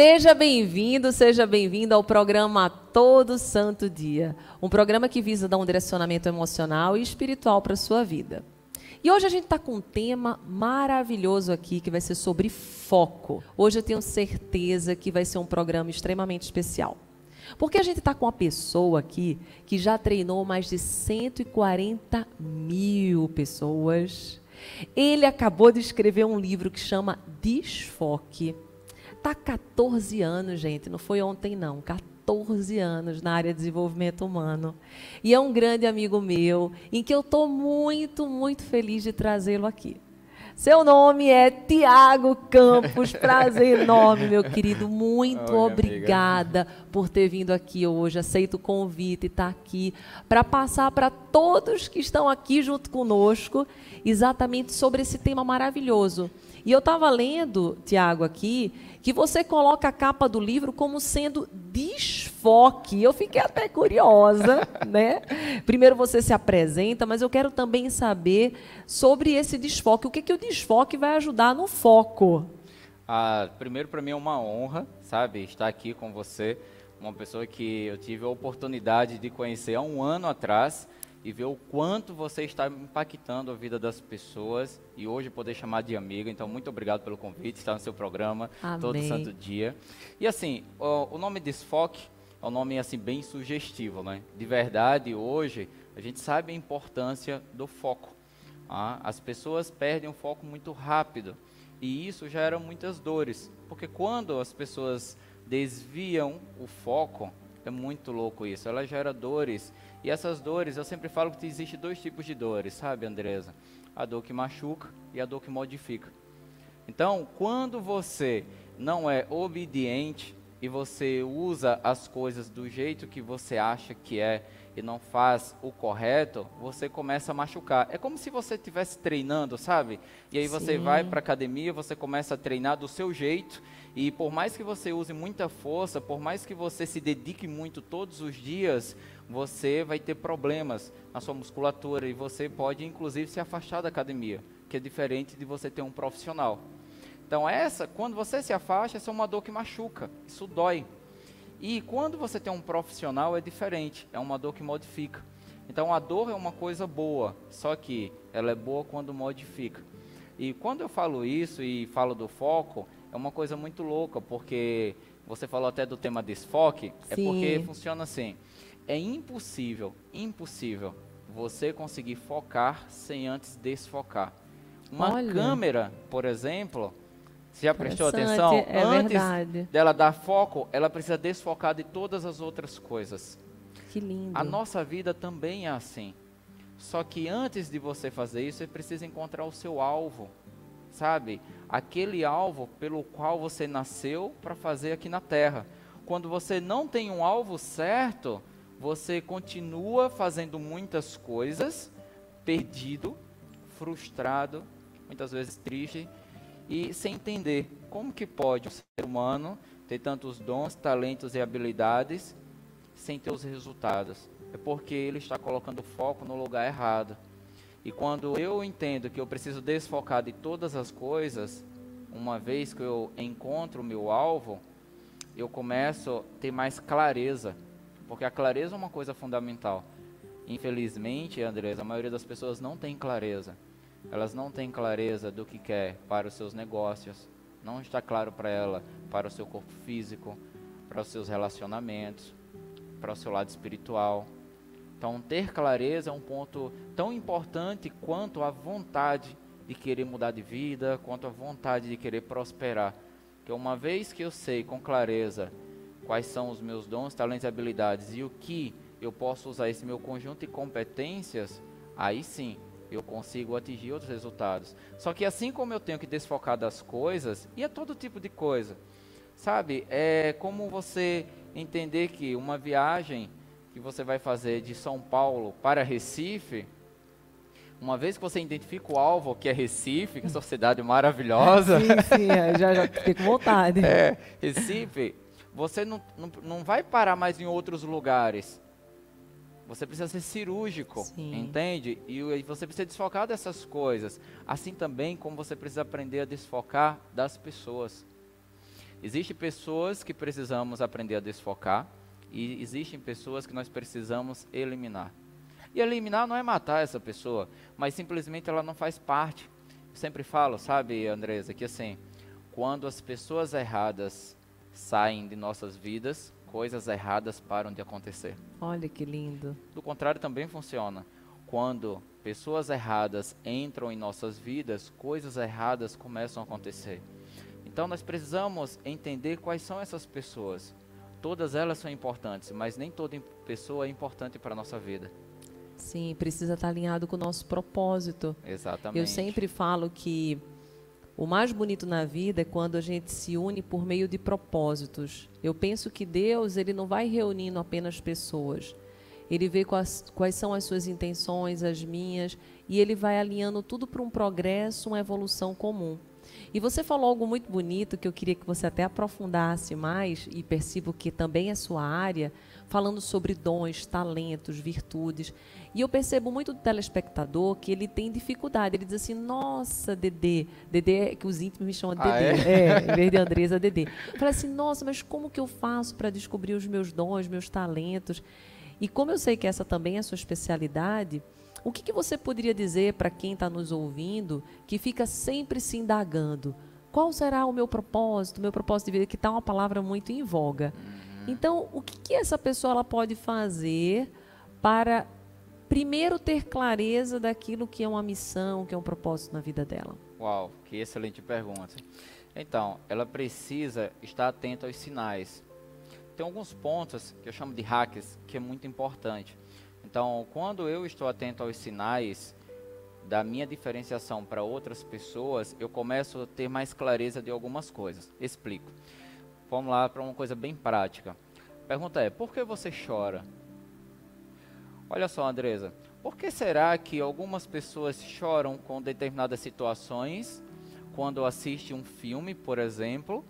Seja bem-vindo, seja bem-vindo ao programa Todo Santo Dia, um programa que visa dar um direcionamento emocional e espiritual para a sua vida. E hoje a gente está com um tema maravilhoso aqui que vai ser sobre foco. Hoje eu tenho certeza que vai ser um programa extremamente especial. Porque a gente está com uma pessoa aqui que já treinou mais de 140 mil pessoas. Ele acabou de escrever um livro que chama Desfoque Está 14 anos, gente, não foi ontem não, 14 anos na área de desenvolvimento humano. E é um grande amigo meu, em que eu estou muito, muito feliz de trazê-lo aqui. Seu nome é Tiago Campos. Prazer enorme, meu querido. Muito Oi, obrigada amiga. por ter vindo aqui hoje. Aceito o convite e estar tá aqui para passar para todos que estão aqui junto conosco exatamente sobre esse tema maravilhoso. E eu estava lendo, Tiago, aqui, que você coloca a capa do livro como sendo desfoque. Eu fiquei até curiosa, né? Primeiro você se apresenta, mas eu quero também saber sobre esse desfoque. O que, que o desfoque vai ajudar no foco? Ah, primeiro, para mim é uma honra, sabe, estar aqui com você. Uma pessoa que eu tive a oportunidade de conhecer há um ano atrás e ver o quanto você está impactando a vida das pessoas e hoje poder chamar de amiga. Então, muito obrigado pelo convite, estar no seu programa Amém. todo santo dia. E assim, o, o nome Desfoque é um nome assim bem sugestivo, né? De verdade, hoje a gente sabe a importância do foco. Ah, as pessoas perdem o foco muito rápido e isso gera muitas dores, porque quando as pessoas desviam o foco, é muito louco isso. Ela gera dores e essas dores, eu sempre falo que existe dois tipos de dores, sabe, Andresa? A dor que machuca e a dor que modifica. Então, quando você não é obediente e você usa as coisas do jeito que você acha que é e não faz o correto, você começa a machucar. É como se você estivesse treinando, sabe? E aí você Sim. vai para academia, você começa a treinar do seu jeito e por mais que você use muita força, por mais que você se dedique muito todos os dias, você vai ter problemas na sua musculatura e você pode inclusive se afastar da academia, que é diferente de você ter um profissional. Então essa, quando você se afasta, essa é uma dor que machuca, isso dói. E quando você tem um profissional é diferente, é uma dor que modifica. Então a dor é uma coisa boa, só que ela é boa quando modifica. E quando eu falo isso e falo do foco, é uma coisa muito louca, porque você falou até do tema desfoque, Sim. é porque funciona assim é impossível, impossível você conseguir focar sem antes desfocar. Uma Olha. câmera, por exemplo, você já prestou atenção? É antes verdade. dela dar foco, ela precisa desfocar de todas as outras coisas. Que lindo. A nossa vida também é assim. Só que antes de você fazer isso, você precisa encontrar o seu alvo. Sabe? Aquele alvo pelo qual você nasceu para fazer aqui na Terra. Quando você não tem um alvo certo, você continua fazendo muitas coisas, perdido, frustrado, muitas vezes triste e sem entender como que pode o ser humano ter tantos dons, talentos e habilidades sem ter os resultados. É porque ele está colocando foco no lugar errado. E quando eu entendo que eu preciso desfocar de todas as coisas, uma vez que eu encontro o meu alvo, eu começo a ter mais clareza porque a clareza é uma coisa fundamental. Infelizmente, Andrés, a maioria das pessoas não tem clareza. Elas não têm clareza do que quer para os seus negócios. Não está claro para ela para o seu corpo físico, para os seus relacionamentos, para o seu lado espiritual. Então, ter clareza é um ponto tão importante quanto a vontade de querer mudar de vida, quanto a vontade de querer prosperar. Que uma vez que eu sei com clareza quais são os meus dons, talentos e habilidades e o que eu posso usar esse meu conjunto de competências, aí sim eu consigo atingir outros resultados. Só que assim como eu tenho que desfocar das coisas, e é todo tipo de coisa, sabe? É como você entender que uma viagem que você vai fazer de São Paulo para Recife, Uma vez que você identifica o alvo, que é Recife, que é essa cidade maravilhosa. sim, sim, é, já, já fiquei com vontade. É, Recife, você não, não, não vai parar mais em outros lugares. Você precisa ser cirúrgico, Sim. entende? E, você precisa desfocar dessas coisas. Assim também como você precisa aprender a desfocar das pessoas. Existem pessoas que precisamos aprender a desfocar e existem pessoas que nós precisamos eliminar. E eliminar não é matar essa pessoa, mas simplesmente ela não faz parte. Eu sempre falo, sabe, Andresa, que assim, quando as pessoas erradas saem de nossas vidas, coisas erradas param de acontecer. Olha que lindo. Do contrário também funciona. Quando pessoas erradas entram em nossas vidas, coisas erradas começam a acontecer. Então nós precisamos entender quais são essas pessoas. Todas elas são importantes, mas nem toda pessoa é importante para a nossa vida. Sim, precisa estar alinhado com o nosso propósito. Exatamente. Eu sempre falo que o mais bonito na vida é quando a gente se une por meio de propósitos. Eu penso que Deus ele não vai reunindo apenas pessoas. Ele vê quais, quais são as suas intenções, as minhas, e ele vai alinhando tudo para um progresso, uma evolução comum. E você falou algo muito bonito que eu queria que você até aprofundasse mais, e percebo que também é sua área, falando sobre dons, talentos, virtudes. E eu percebo muito do telespectador que ele tem dificuldade. Ele diz assim: Nossa, Dedê. Dedê, que os íntimos me chamam de ah, Dedê. É? é, em vez de Andresa, Dedê. Fala assim: Nossa, mas como que eu faço para descobrir os meus dons, meus talentos? E como eu sei que essa também é a sua especialidade, o que, que você poderia dizer para quem está nos ouvindo que fica sempre se indagando? Qual será o meu propósito, meu propósito de vida? Que está uma palavra muito em voga. Então, o que, que essa pessoa ela pode fazer para primeiro ter clareza daquilo que é uma missão, que é um propósito na vida dela? Uau, que excelente pergunta. Então, ela precisa estar atenta aos sinais. Tem alguns pontos que eu chamo de hacks que é muito importante. Então, quando eu estou atento aos sinais da minha diferenciação para outras pessoas, eu começo a ter mais clareza de algumas coisas. Explico. Vamos lá para uma coisa bem prática. A pergunta é: por que você chora? Olha só, Andresa, por que será que algumas pessoas choram com determinadas situações quando assiste um filme, por exemplo,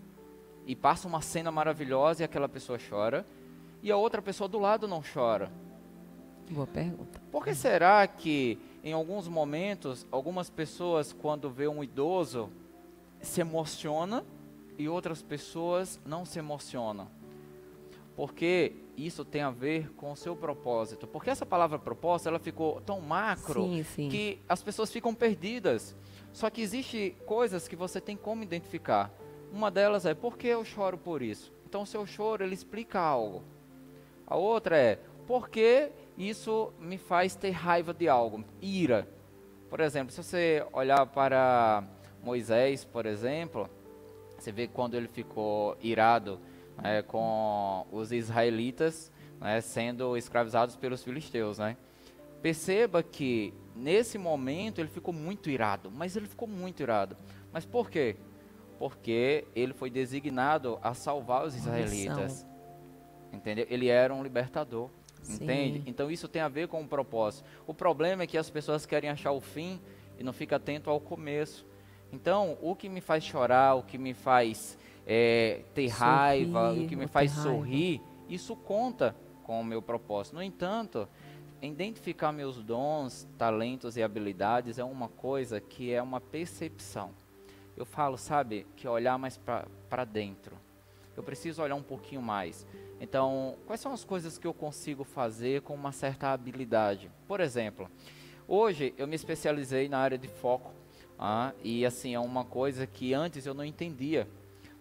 e passa uma cena maravilhosa e aquela pessoa chora, e a outra pessoa do lado não chora? Boa pergunta. Por que será que em alguns momentos algumas pessoas quando vê um idoso se emociona e outras pessoas não se emocionam. Porque isso tem a ver com o seu propósito. Porque essa palavra propósito, ela ficou tão macro sim, sim. que as pessoas ficam perdidas. Só que existe coisas que você tem como identificar. Uma delas é por que eu choro por isso? Então o seu choro ele explica algo. A outra é por que isso me faz ter raiva de algo, ira. Por exemplo, se você olhar para Moisés, por exemplo, você vê quando ele ficou irado né, com os israelitas né, sendo escravizados pelos filisteus. Né? Perceba que nesse momento ele ficou muito irado, mas ele ficou muito irado. Mas por quê? Porque ele foi designado a salvar os israelitas. Entendeu? Ele era um libertador. Sim. Entende? Então isso tem a ver com o propósito. O problema é que as pessoas querem achar o fim e não fica atento ao começo. Então, o que me faz chorar, o que me faz é, ter sorrir, raiva, o que me faz sorrir, isso conta com o meu propósito. No entanto, identificar meus dons, talentos e habilidades é uma coisa que é uma percepção. Eu falo, sabe, que olhar mais para dentro. Eu preciso olhar um pouquinho mais. Então, quais são as coisas que eu consigo fazer com uma certa habilidade? Por exemplo, hoje eu me especializei na área de foco ah, e assim, é uma coisa que antes eu não entendia.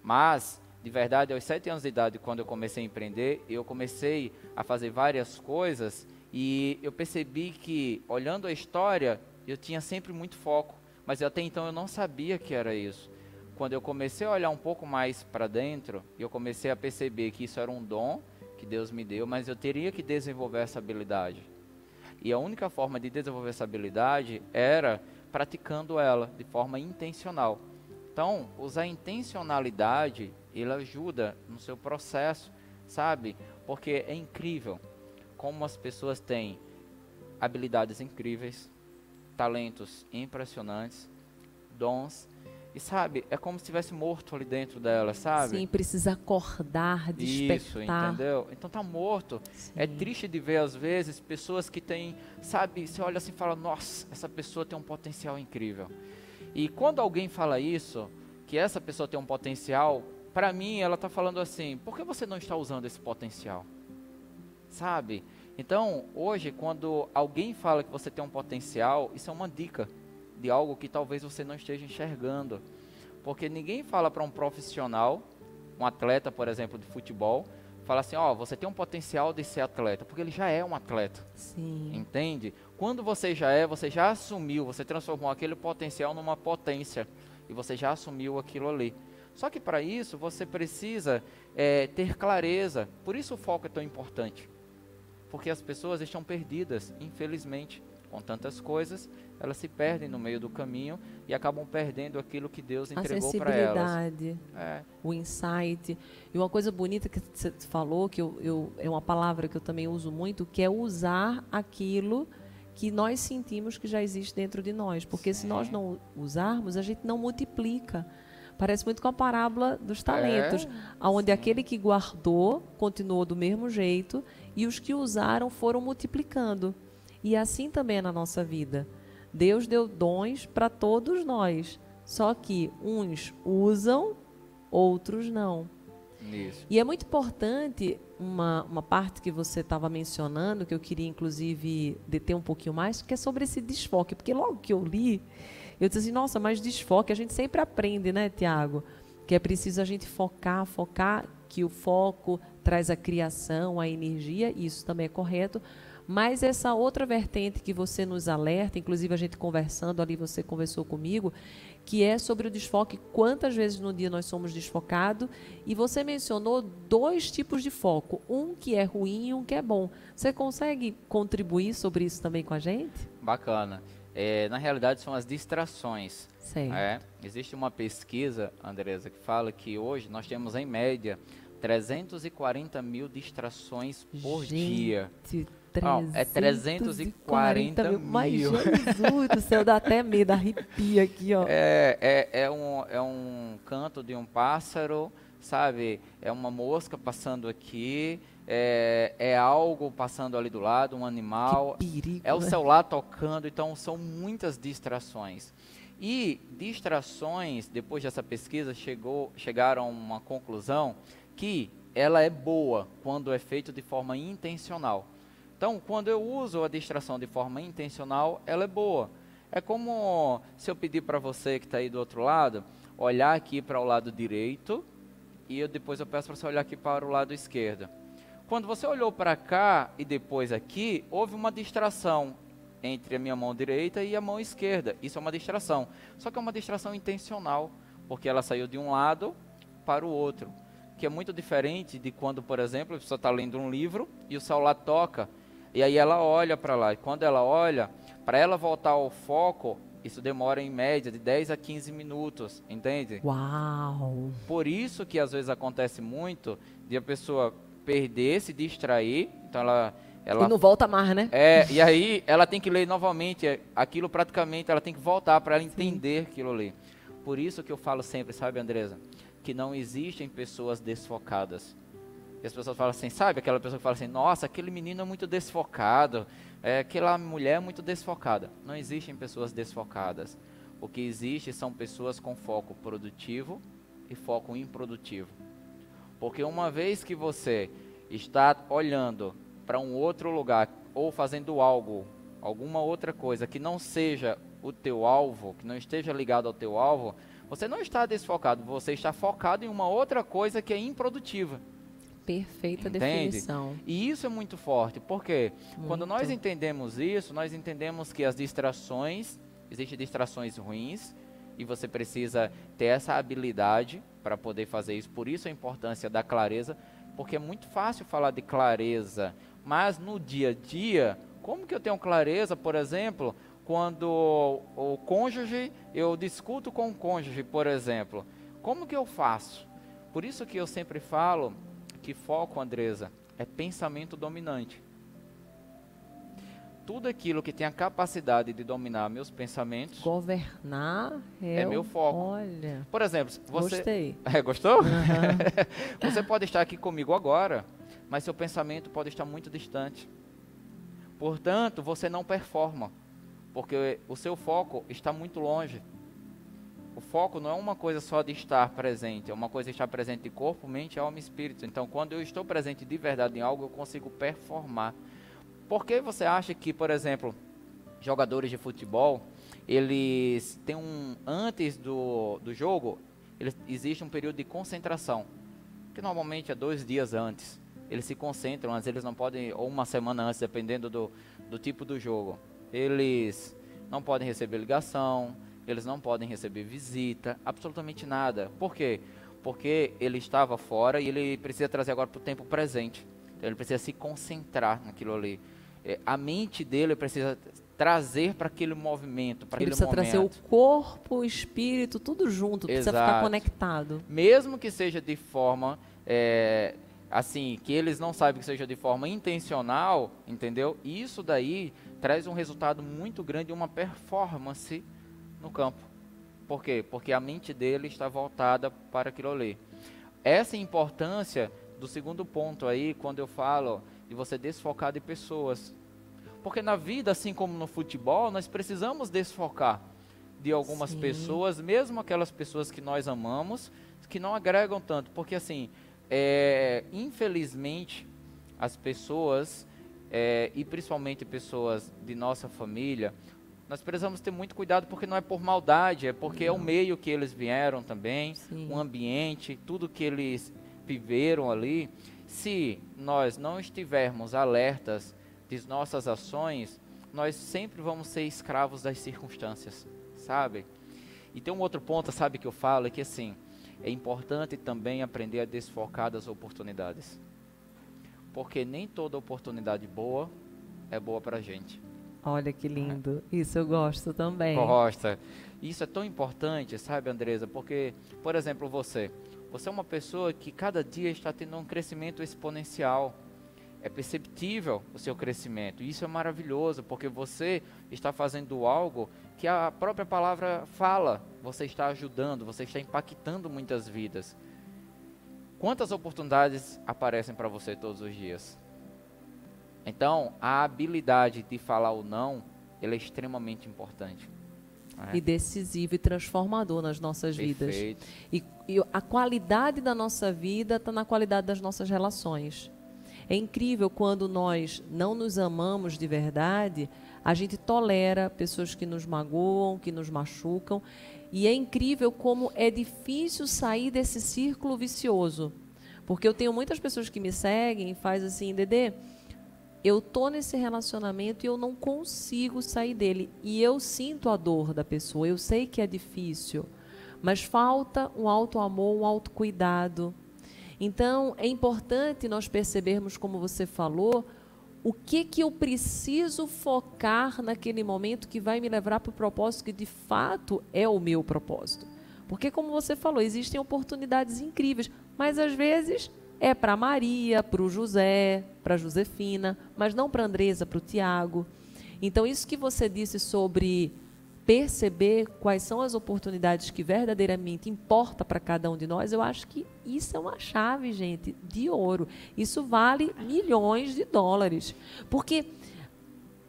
Mas, de verdade, aos sete anos de idade, quando eu comecei a empreender, eu comecei a fazer várias coisas e eu percebi que, olhando a história, eu tinha sempre muito foco. Mas até então eu não sabia que era isso. Quando eu comecei a olhar um pouco mais para dentro, eu comecei a perceber que isso era um dom que Deus me deu, mas eu teria que desenvolver essa habilidade. E a única forma de desenvolver essa habilidade era praticando ela de forma intencional. Então, usar intencionalidade, ele ajuda no seu processo, sabe? Porque é incrível como as pessoas têm habilidades incríveis, talentos impressionantes, dons, e sabe, é como se estivesse morto ali dentro dela, sabe? Sim, precisa acordar, despertar. Isso, entendeu? Então tá morto. É Sim. É triste de ver às vezes pessoas que têm, sabe, você olha assim e fala, nossa, essa pessoa tem um potencial incrível. E quando alguém fala isso, que essa pessoa tem um potencial, para mim ela está falando assim, por que você não está usando esse potencial? Sabe? Então, hoje, quando alguém fala que você tem um potencial, isso é uma dica de algo que talvez você não esteja enxergando. Porque ninguém fala para um profissional, um atleta, por exemplo, de futebol, fala assim, ó, oh, você tem um potencial de ser atleta, porque ele já é um atleta. Sim. Entende? Quando você já é, você já assumiu, você transformou aquele potencial numa potência e você já assumiu aquilo ali. Só que para isso você precisa é, ter clareza. Por isso o foco é tão importante. Porque as pessoas estão perdidas, infelizmente, com tantas coisas, elas se perdem no meio do caminho e acabam perdendo aquilo que Deus entregou para elas. A sensibilidade, é. o insight. E uma coisa bonita que você falou, que eu, eu, é uma palavra que eu também uso muito, que é usar aquilo que nós sentimos que já existe dentro de nós. Porque Sim. se nós não usarmos, a gente não multiplica. Parece muito com a parábola dos talentos, é, onde aquele que guardou continuou do mesmo jeito e os que usaram foram multiplicando. E assim também é na nossa vida. Deus deu dons para todos nós, só que uns usam, outros não. Isso. E é muito importante uma, uma parte que você estava mencionando, que eu queria inclusive deter um pouquinho mais, que é sobre esse desfoque. Porque logo que eu li, eu disse assim, nossa, mas desfoque, a gente sempre aprende, né, Tiago? Que é preciso a gente focar, focar, que o foco traz a criação, a energia, isso também é correto. Mas essa outra vertente que você nos alerta, inclusive a gente conversando ali, você conversou comigo, que é sobre o desfoque, quantas vezes no dia nós somos desfocados, e você mencionou dois tipos de foco, um que é ruim e um que é bom. Você consegue contribuir sobre isso também com a gente? Bacana. É, na realidade, são as distrações. É, existe uma pesquisa, Andresa, que fala que hoje nós temos, em média, 340 mil distrações por gente, dia. Não, é 340 mil. mil. Mas Jesus do céu, dá até medo, arrepia aqui, ó. É, é, é, um, é um canto de um pássaro, sabe? É uma mosca passando aqui, é, é algo passando ali do lado, um animal. Que perigo, é o né? celular tocando, então são muitas distrações. E distrações, depois dessa pesquisa, chegou, chegaram a uma conclusão que ela é boa quando é feito de forma intencional. Então, quando eu uso a distração de forma intencional, ela é boa. É como se eu pedir para você que está aí do outro lado, olhar aqui para o lado direito e eu, depois eu peço para você olhar aqui para o lado esquerdo. Quando você olhou para cá e depois aqui, houve uma distração entre a minha mão direita e a mão esquerda. Isso é uma distração. Só que é uma distração intencional, porque ela saiu de um lado para o outro. Que é muito diferente de quando, por exemplo, a pessoa está lendo um livro e o celular toca. E aí ela olha para lá. E quando ela olha, para ela voltar ao foco, isso demora em média de 10 a 15 minutos, entende? Uau! Por isso que às vezes acontece muito de a pessoa perder, se distrair, então ela ela E não volta mais, né? é, e aí ela tem que ler novamente é, aquilo praticamente, ela tem que voltar para ela entender aquilo ali. Por isso que eu falo sempre, sabe, Andresa, que não existem pessoas desfocadas. E as pessoas falam assim, sabe, aquela pessoa que fala assim, nossa, aquele menino é muito desfocado, é, aquela mulher é muito desfocada. Não existem pessoas desfocadas. O que existe são pessoas com foco produtivo e foco improdutivo. Porque uma vez que você está olhando para um outro lugar ou fazendo algo, alguma outra coisa que não seja o teu alvo, que não esteja ligado ao teu alvo, você não está desfocado, você está focado em uma outra coisa que é improdutiva. Perfeita Entende? definição. E isso é muito forte, porque quando nós Muito. entendemos isso, nós entendemos que as distrações, existem distrações ruins, e você precisa ter essa habilidade para poder fazer isso. Por isso a importância da clareza, porque é muito fácil falar de clareza, mas no dia a dia, como que eu tenho clareza, por exemplo, quando o cônjuge, eu discuto com o cônjuge, por exemplo, como que eu faço? Por isso que eu sempre falo que foco, Andresa, é pensamento dominante. tudo aquilo que tem a capacidade de dominar meus pensamentos. Governar é, é meu foco. Olha. Por exemplo, você. Gostei. É, gostou? Uhum. você pode estar aqui comigo agora, mas seu pensamento pode estar muito distante. Portanto, você não performa, porque o seu foco está muito longe. O foco não é uma coisa só de estar presente, é uma coisa de estar presente de corpo, mente, alma e espírito. Então, quando eu estou presente de verdade em algo, eu consigo performar. Por que você acha que, por exemplo, jogadores de futebol, eles têm um antes do, do jogo, eles, existe um período de concentração, que normalmente é dois dias antes. Eles se concentram, antes eles não podem, ou uma semana antes, dependendo do, do tipo do jogo. Eles não podem receber ligação, eles não podem receber visita, absolutamente nada. Por quê? Porque ele estava fora e ele precisa trazer agora para o tempo presente. Então ele precisa se concentrar naquilo ali. É, a mente dele precisa trazer para aquele movimento, para aquele precisa momento. trazer o corpo, o espírito, tudo junto, precisa ficar Exato. conectado. Mesmo que seja de forma, é, assim, que eles não sabem que seja de forma intencional, entendeu? Isso daí traz um resultado muito grande, uma performance no campo. Por quê? Porque a mente dele está voltada para aquilo ali. Essa importância do segundo ponto aí, quando eu falo de você desfocar de pessoas. Porque na vida, assim como no futebol, nós precisamos desfocar de algumas Sim. pessoas, mesmo aquelas pessoas que nós amamos, que não agregam tanto. Porque assim, é, infelizmente, as pessoas, é, e principalmente pessoas de nossa família, nós precisamos ter muito cuidado porque não é por maldade, é porque é o meio que eles vieram também, Sim. o ambiente, tudo que eles viveram ali. Se nós não estivermos alertas de nossas ações, nós sempre vamos ser escravos das circunstâncias, sabe? E tem um outro ponto, sabe, que eu falo, é que assim, é importante também aprender a desfocar das oportunidades. Porque nem toda oportunidade boa é boa pra gente. Olha que lindo. Isso eu gosto também. Costa. Isso é tão importante, sabe, Andresa? Porque, por exemplo, você. Você é uma pessoa que cada dia está tendo um crescimento exponencial. É perceptível o seu crescimento. E isso é maravilhoso, porque você está fazendo algo que a própria palavra fala. Você está ajudando, você está impactando muitas vidas. Quantas oportunidades aparecem para você todos os dias? Então, a habilidade de falar o não, ela é extremamente importante. né? E decisivo e transformador nas nossas vidas. Perfeito. E, e a qualidade da nossa vida está na qualidade das nossas relações. É incrível quando nós não nos amamos de verdade, a gente tolera pessoas que nos magoam, que nos machucam. E é incrível como é difícil sair desse círculo vicioso. Porque eu tenho muitas pessoas que me seguem e faz assim, Dedê, eu tô nesse relacionamento e eu não consigo sair dele. E eu sinto a dor da pessoa, eu sei que é difícil, mas falta um alto amor, um alto cuidado. Então, é importante nós percebermos, como você falou, o que que eu preciso focar naquele momento que vai me levar para o propósito que de fato é o meu propósito. Porque, como você falou, existem oportunidades incríveis, mas às vezes é para Maria, para o José, para Josefina, mas não para Andresa, para o Tiago. Então, isso que você disse sobre perceber quais são as oportunidades que verdadeiramente importa para cada um de nós, eu acho que isso é uma chave, gente, de ouro. Isso vale milhões de dólares. Porque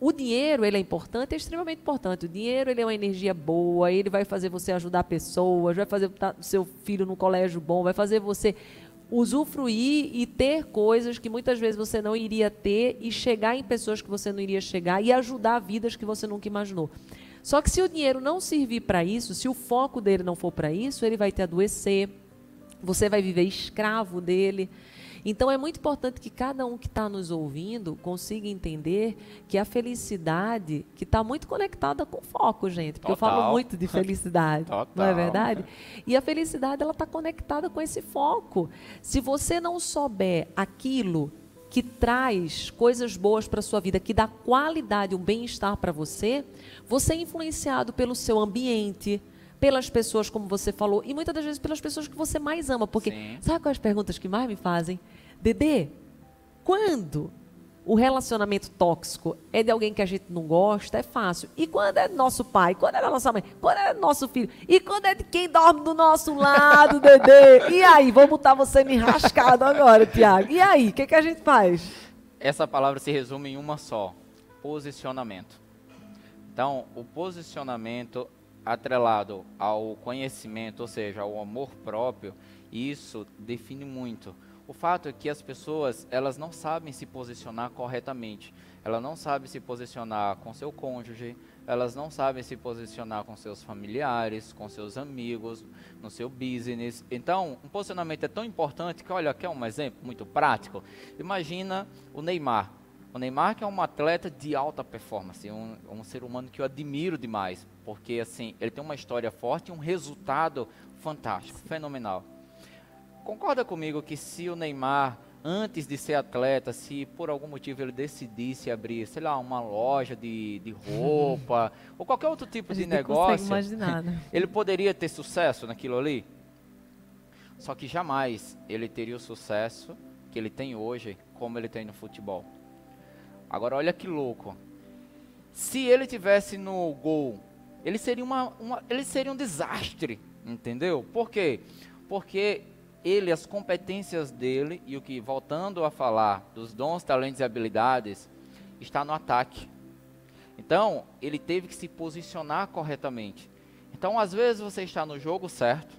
o dinheiro, ele é importante, é extremamente importante. O dinheiro, ele é uma energia boa, ele vai fazer você ajudar pessoas, vai fazer seu filho no colégio bom, vai fazer você usufruir e ter coisas que muitas vezes você não iria ter e chegar em pessoas que você não iria chegar e ajudar vidas que você nunca imaginou. Só que se o dinheiro não servir para isso, se o foco dele não for para isso, ele vai te adoecer, você vai viver escravo dele. Então é muito importante que cada um que está nos ouvindo consiga entender que a felicidade, que está muito conectada com foco, gente, porque eu falo Total. muito de felicidade, não é Total. verdade? E a felicidade ela está conectada com esse foco. Se você não souber aquilo que traz coisas boas para a sua vida, que dá qualidade, um bem-estar para você, você é influenciado pelo seu ambiente, pelas pessoas, como você falou, e muitas das vezes pelas pessoas que você mais ama. Porque Sim. sabe quais as perguntas que mais me fazem? Dedê, quando o relacionamento tóxico é de alguém que a gente não gosta, é fácil. E quando é nosso pai? Quando é da nossa mãe? Quando é nosso filho? E quando é de quem dorme do nosso lado, Dedê? E aí, vou botar você me rascado agora, Tiago. E aí, o que, que a gente faz? Essa palavra se resume em uma só: posicionamento. Então, o posicionamento atrelado ao conhecimento, ou seja, ao amor próprio, isso define muito o fato é que as pessoas, elas não sabem se posicionar corretamente. Ela não sabe se posicionar com seu cônjuge, elas não sabem se posicionar com seus familiares, com seus amigos, no seu business. Então, um posicionamento é tão importante que, olha, aqui é um exemplo muito prático. Imagina o Neymar. O Neymar que é um atleta de alta performance, um, um ser humano que eu admiro demais, porque assim, ele tem uma história forte e um resultado fantástico, fenomenal. Concorda comigo que se o Neymar, antes de ser atleta, se por algum motivo ele decidisse abrir, sei lá, uma loja de, de roupa ou qualquer outro tipo de negócio, imaginar, né? ele poderia ter sucesso naquilo ali? Só que jamais ele teria o sucesso que ele tem hoje, como ele tem no futebol. Agora olha que louco. Se ele tivesse no gol, ele seria uma, uma ele seria um desastre, entendeu? Por quê? Porque ele, as competências dele, e o que, voltando a falar dos dons, talentos e habilidades, está no ataque. Então, ele teve que se posicionar corretamente. Então, às vezes você está no jogo certo,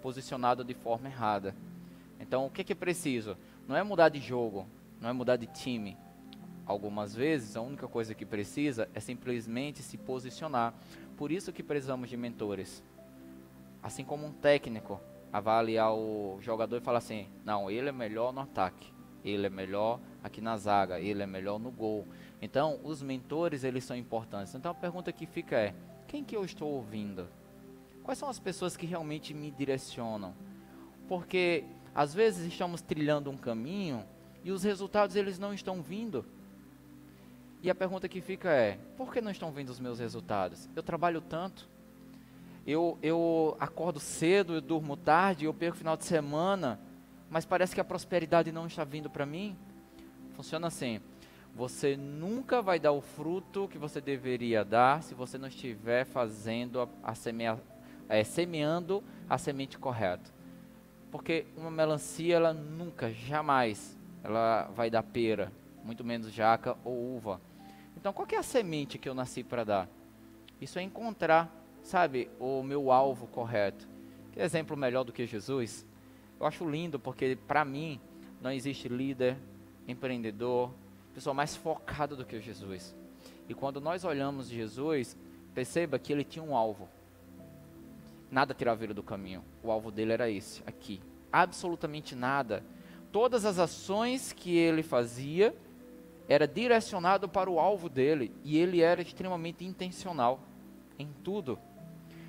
posicionado de forma errada. Então, o que, que é preciso? Não é mudar de jogo, não é mudar de time. Algumas vezes, a única coisa que precisa é simplesmente se posicionar. Por isso que precisamos de mentores. Assim como um técnico avaliar o jogador e falar assim: não, ele é melhor no ataque, ele é melhor aqui na zaga, ele é melhor no gol. Então, os mentores eles são importantes. Então, a pergunta que fica é: quem que eu estou ouvindo? Quais são as pessoas que realmente me direcionam? Porque às vezes estamos trilhando um caminho e os resultados eles não estão vindo. E a pergunta que fica é: por que não estão vindo os meus resultados? Eu trabalho tanto, eu, eu acordo cedo, eu durmo tarde, eu perco o final de semana, mas parece que a prosperidade não está vindo para mim. Funciona assim: você nunca vai dar o fruto que você deveria dar se você não estiver fazendo a, a semea, é, semeando a semente correta. Porque uma melancia, ela nunca, jamais, ela vai dar pera, muito menos jaca ou uva. Então, qual é a semente que eu nasci para dar? Isso é encontrar sabe, o meu alvo correto. Que exemplo melhor do que Jesus? Eu acho lindo porque, para mim, não existe líder, empreendedor, pessoa mais focada do que Jesus. E quando nós olhamos Jesus, perceba que ele tinha um alvo. Nada tirava ele do caminho. O alvo dele era esse, aqui. Absolutamente nada. Todas as ações que ele fazia era direcionado para o alvo dele e ele era extremamente intencional em tudo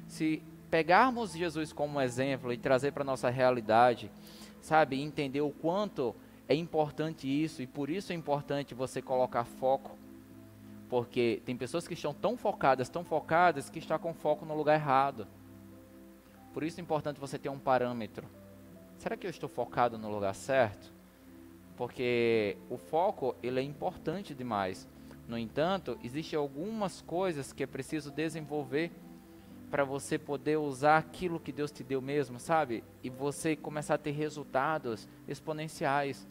se pegarmos Jesus como exemplo e trazer para a nossa realidade, sabe, entender o quanto é importante isso e por isso é importante você colocar foco, porque tem pessoas que estão tão focadas, tão focadas que estão com foco no lugar errado. Por isso é importante você ter um parâmetro. Será que eu estou focado no lugar certo? Porque o foco ele é importante demais. No entanto, existem algumas coisas que é preciso desenvolver para você poder usar aquilo que Deus te deu mesmo, sabe? E você começar a ter resultados exponenciais.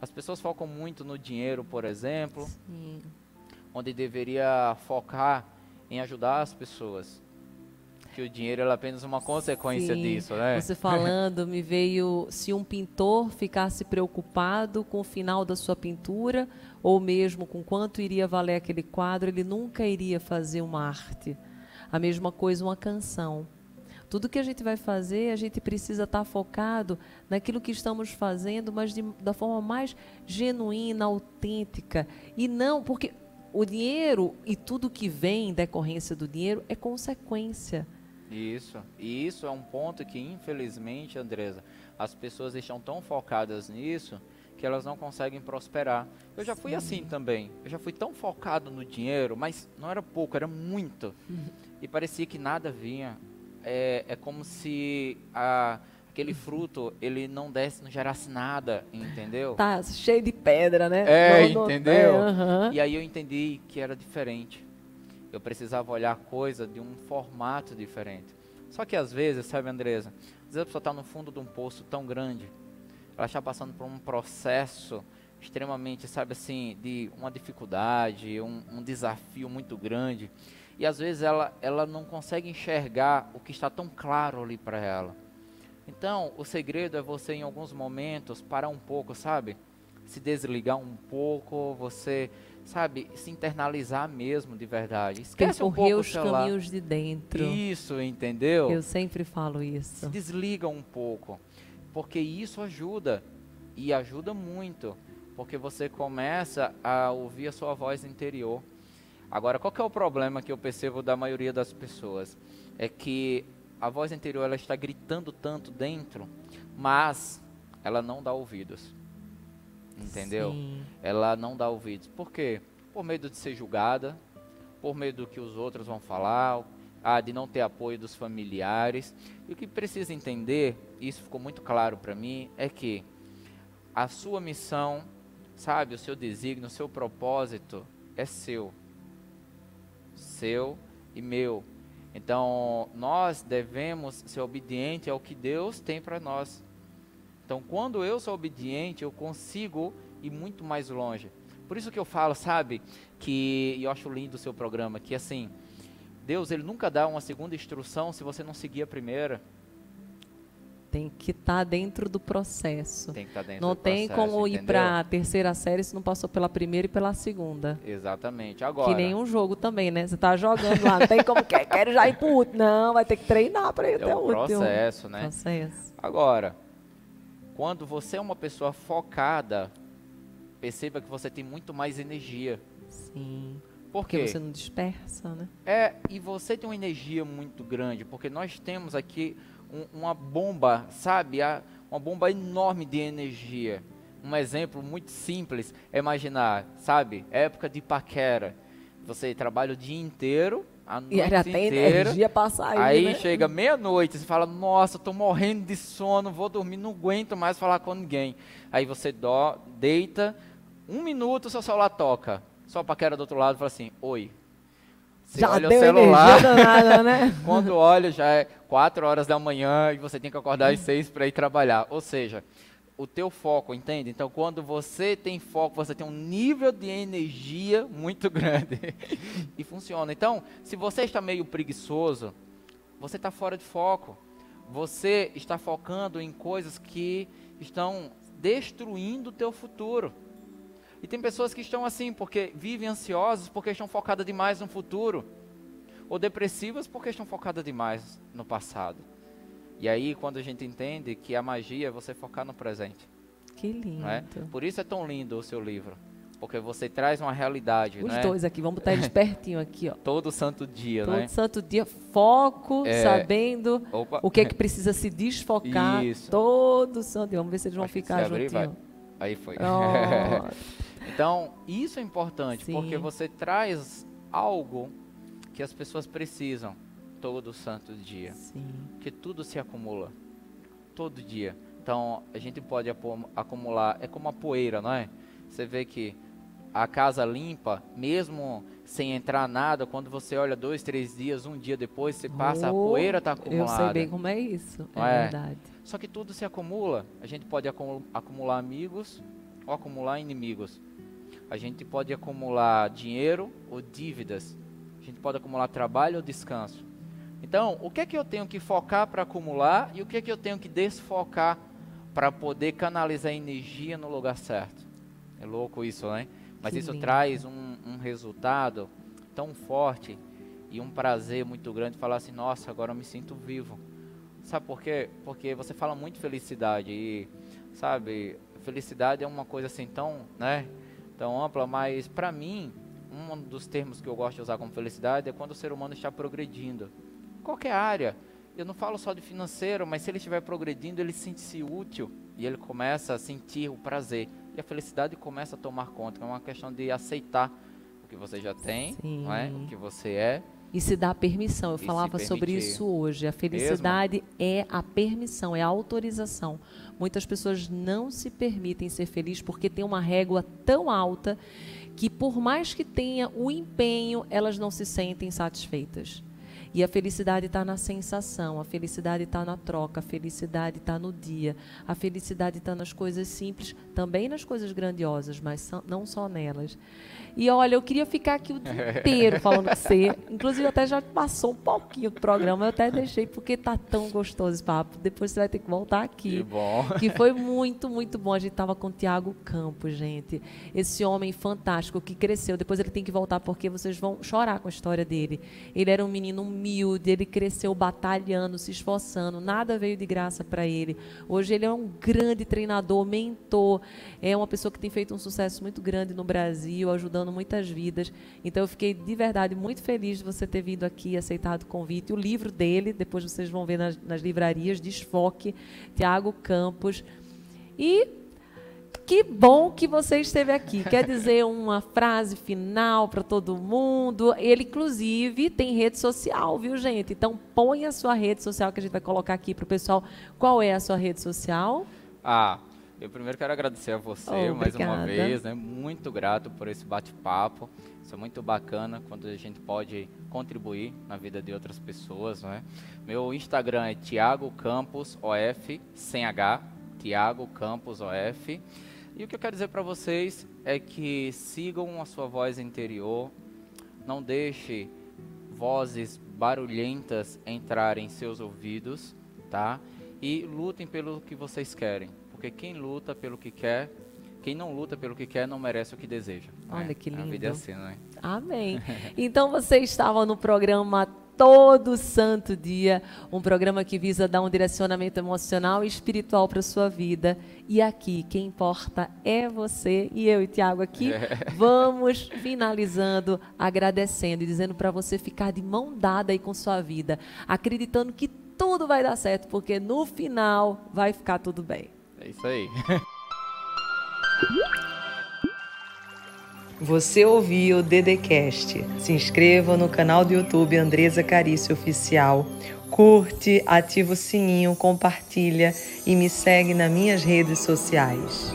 As pessoas focam muito no dinheiro, por exemplo, Sim. onde deveria focar em ajudar as pessoas. Que o dinheiro é apenas uma consequência Sim. disso, né? Você falando, me veio se um pintor ficasse preocupado com o final da sua pintura, ou mesmo com quanto iria valer aquele quadro, ele nunca iria fazer uma arte. A mesma coisa uma canção. Tudo que a gente vai fazer, a gente precisa estar focado naquilo que estamos fazendo, mas de, da forma mais genuína, autêntica. E não, porque o dinheiro e tudo que vem em decorrência do dinheiro é consequência. Isso. E isso é um ponto que, infelizmente, Andresa, as pessoas estão tão focadas nisso que elas não conseguem prosperar. Eu já fui Sim. assim também. Eu já fui tão focado no dinheiro, mas não era pouco, era muito. E parecia que nada vinha. É, é como se a, aquele fruto, ele não desse, não gerasse nada, entendeu? Tá cheio de pedra, né? É, Não- não- entendeu? é. E aí eu entendi que era diferente. Eu precisava olhar a coisa de um formato diferente. Só que às vezes, sabe, Andresa, às vezes a pessoa está no fundo de um poço tão grande, ela está passando por um processo extremamente, sabe assim, de uma dificuldade, um, um desafio muito grande. E às vezes ela, ela não consegue enxergar o que está tão claro ali para ela. Então, o segredo é você, em alguns momentos, parar um pouco, sabe? Se desligar um pouco, você, sabe, se internalizar mesmo de verdade. Esquece um pouco os caminhos de dentro. Isso, entendeu? Eu sempre falo Se isso. desliga um pouco, porque isso ajuda e ajuda muito, porque você começa a ouvir a sua voz interior. Agora, qual que é o problema que eu percebo da maioria das pessoas? É que a voz interior ela está gritando tanto dentro, mas ela não dá ouvidos. Entendeu? Sim. ela não dá ouvidos. Por quê? Por medo de ser julgada, por medo do que os outros vão falar, ah, de não ter apoio dos familiares. E o que precisa entender, isso ficou muito claro para mim, é que a sua missão, sabe, o seu desígnio, o seu propósito é seu. Seu e meu. Então, nós devemos ser obedientes ao que Deus tem para nós. Então, quando eu sou obediente, eu consigo ir muito mais longe. Por isso que eu falo, sabe, que eu acho lindo o seu programa, que assim, Deus ele nunca dá uma segunda instrução se você não seguir a primeira. Tem que estar dentro do processo. Tem que estar dentro Não do tem processo, como ir entendeu? para a terceira série se não passou pela primeira e pela segunda. Exatamente. Agora, Que nem um jogo também, né? Você tá jogando lá, não tem como quer, quero já ir pro último. Não, vai ter que treinar para ir é até o último. processo, né? Processo. Agora, quando você é uma pessoa focada, perceba que você tem muito mais energia. Sim. Por Porque você não dispersa, né? É, e você tem uma energia muito grande, porque nós temos aqui um- uma bomba, sabe? Uma bomba enorme de energia. Um exemplo muito simples é imaginar, sabe? Época de paquera. Você trabalha o dia inteiro, a noite E já tem inteira. energia pra sair, Aí né? chega meia-noite, você fala, nossa, tô morrendo de sono, vou dormir, não aguento mais falar com ninguém. Aí você dó, deita, um minuto seu celular toca. Só a paquera do outro lado fala assim, oi. Você Já olha deu o celular, danada, né? quando olha já é 4 horas da manhã e você tem que acordar às 6 para ir trabalhar. Ou seja, o teu foco, entende? Então, quando você tem foco, você tem um nível de energia muito grande e funciona. Então, se você está meio preguiçoso, você está fora de foco. Você está focando em coisas que estão destruindo o teu futuro. E tem pessoas que estão assim porque vivem ansiosas porque estão focadas demais no futuro ou depressivas porque estão focadas demais no passado. E aí, quando a gente entende que a magia é você focar no presente, Que lindo. é? Por isso é tão lindo o seu livro, porque você traz uma realidade, Os né? dois aqui, vamos botar eles pertinho aqui, ó. Todo santo dia, Todo né? santo dia, foco, É. sabendo Opa. o que é que precisa se desfocar. Isso. Todo santo dia. Vamos ver se eles vão Acho ficar juntinhos. Aí foi. Pronto. então, isso é importante, Sim. porque você traz algo que as pessoas precisam todo santo dia. Sim. que tudo se acumula todo dia. Então a gente pode acumular, é como a poeira, não é? Você vê que a casa limpa, mesmo sem entrar nada, quando você olha dois, três dias, um dia depois, você passa, a Oh, poeira está Eu acumulada. sei bem como é isso. É, é? verdade. Só que tudo se acumula. A gente pode acu- acumular amigos ou acumular inimigos. A gente pode acumular dinheiro ou dívidas. A gente pode acumular trabalho ou descanso. Então, o que é que eu tenho que focar para acumular e o que é que eu tenho que desfocar para poder canalizar energia no lugar certo? É louco isso, né? Mas Que isso lindo. traz um, um resultado tão forte e um prazer muito grande falar assim, nossa, agora eu me sinto vivo. Sabe por quê? Porque você fala muito felicidade e, sabe, felicidade é uma coisa assim tão, né, tão ampla, mas para mim, um dos termos que eu gosto de usar como felicidade é quando o ser humano está progredindo. Qualquer área. Eu não falo só de financeiro, mas se ele estiver progredindo, ele sente-se útil e ele começa a sentir o prazer. E a felicidade começa a tomar conta. É uma questão de aceitar o que você já tem, é? O que você é, e se dar permissão. Eu E falava sobre isso hoje. A felicidade é a permissão, é a autorização. Muitas pessoas não se permitem ser felizes porque tem uma régua tão alta que, por mais que tenha o empenho, elas não se sentem satisfeitas. E a felicidade está na sensação, a felicidade está na troca, a felicidade está no dia, a felicidade está nas coisas simples, também nas coisas grandiosas, mas não só nelas. E olha, eu queria ficar aqui o dia inteiro falando com você. Inclusive, até já passou um pouquinho do programa, eu até deixei, porque tá tão gostoso esse papo. Depois você vai ter que voltar Que aqui. bom. Que foi muito, muito bom. A gente estava com o Tiago Campos, gente. Esse homem fantástico que cresceu. Depois ele tem que voltar porque vocês vão chorar com a história dele. Ele era um menino humilde, ele cresceu batalhando, se esforçando. Nada veio de graça para ele. Hoje ele é um grande treinador, mentor. É uma pessoa que tem feito um sucesso muito grande no Brasil, ajudando muitas vidas. Então eu fiquei de verdade muito feliz de você ter vindo aqui, aceitado o convite. O livro dele, depois vocês vão ver nas, nas livrarias, Desfoque, Tiago Campos. E que bom que você esteve aqui. Quer dizer uma frase final para todo mundo? Ele, inclusive, tem rede social, viu, gente? Então, põe a sua rede social que a gente vai colocar aqui para o pessoal. Qual é a sua rede social? Ah, eu primeiro quero agradecer a você Oh, mais uma vez, né? Muito grato por esse bate-papo. Isso é muito bacana quando a gente pode contribuir na vida de outras pessoas, né? Meu Instagram é Thiago Campos OF, sem H, Thiago Campos OF. E o que eu quero dizer para vocês é que sigam a sua voz interior, não deixe vozes barulhentas entrarem em seus ouvidos, tá? E lutem pelo que vocês querem, porque quem luta pelo que quer, quem não luta pelo que quer não merece o que deseja. Olha né? que A vida lindo. é assim, né? Amém. Então você estava no programa Todo Santo Dia, um programa que visa dar um direcionamento emocional e espiritual para sua vida. E aqui, quem importa é você e eu e Tiago aqui. Vamos finalizando, agradecendo e dizendo para você ficar de mão dada aí com sua vida, acreditando que tudo vai dar certo, porque no final vai ficar tudo bem. É isso aí. Você ouviu o Dedecast. Se inscreva no canal do YouTube Andresa Carício Oficial. Curte, ativa o sininho, compartilha e me segue nas minhas redes sociais.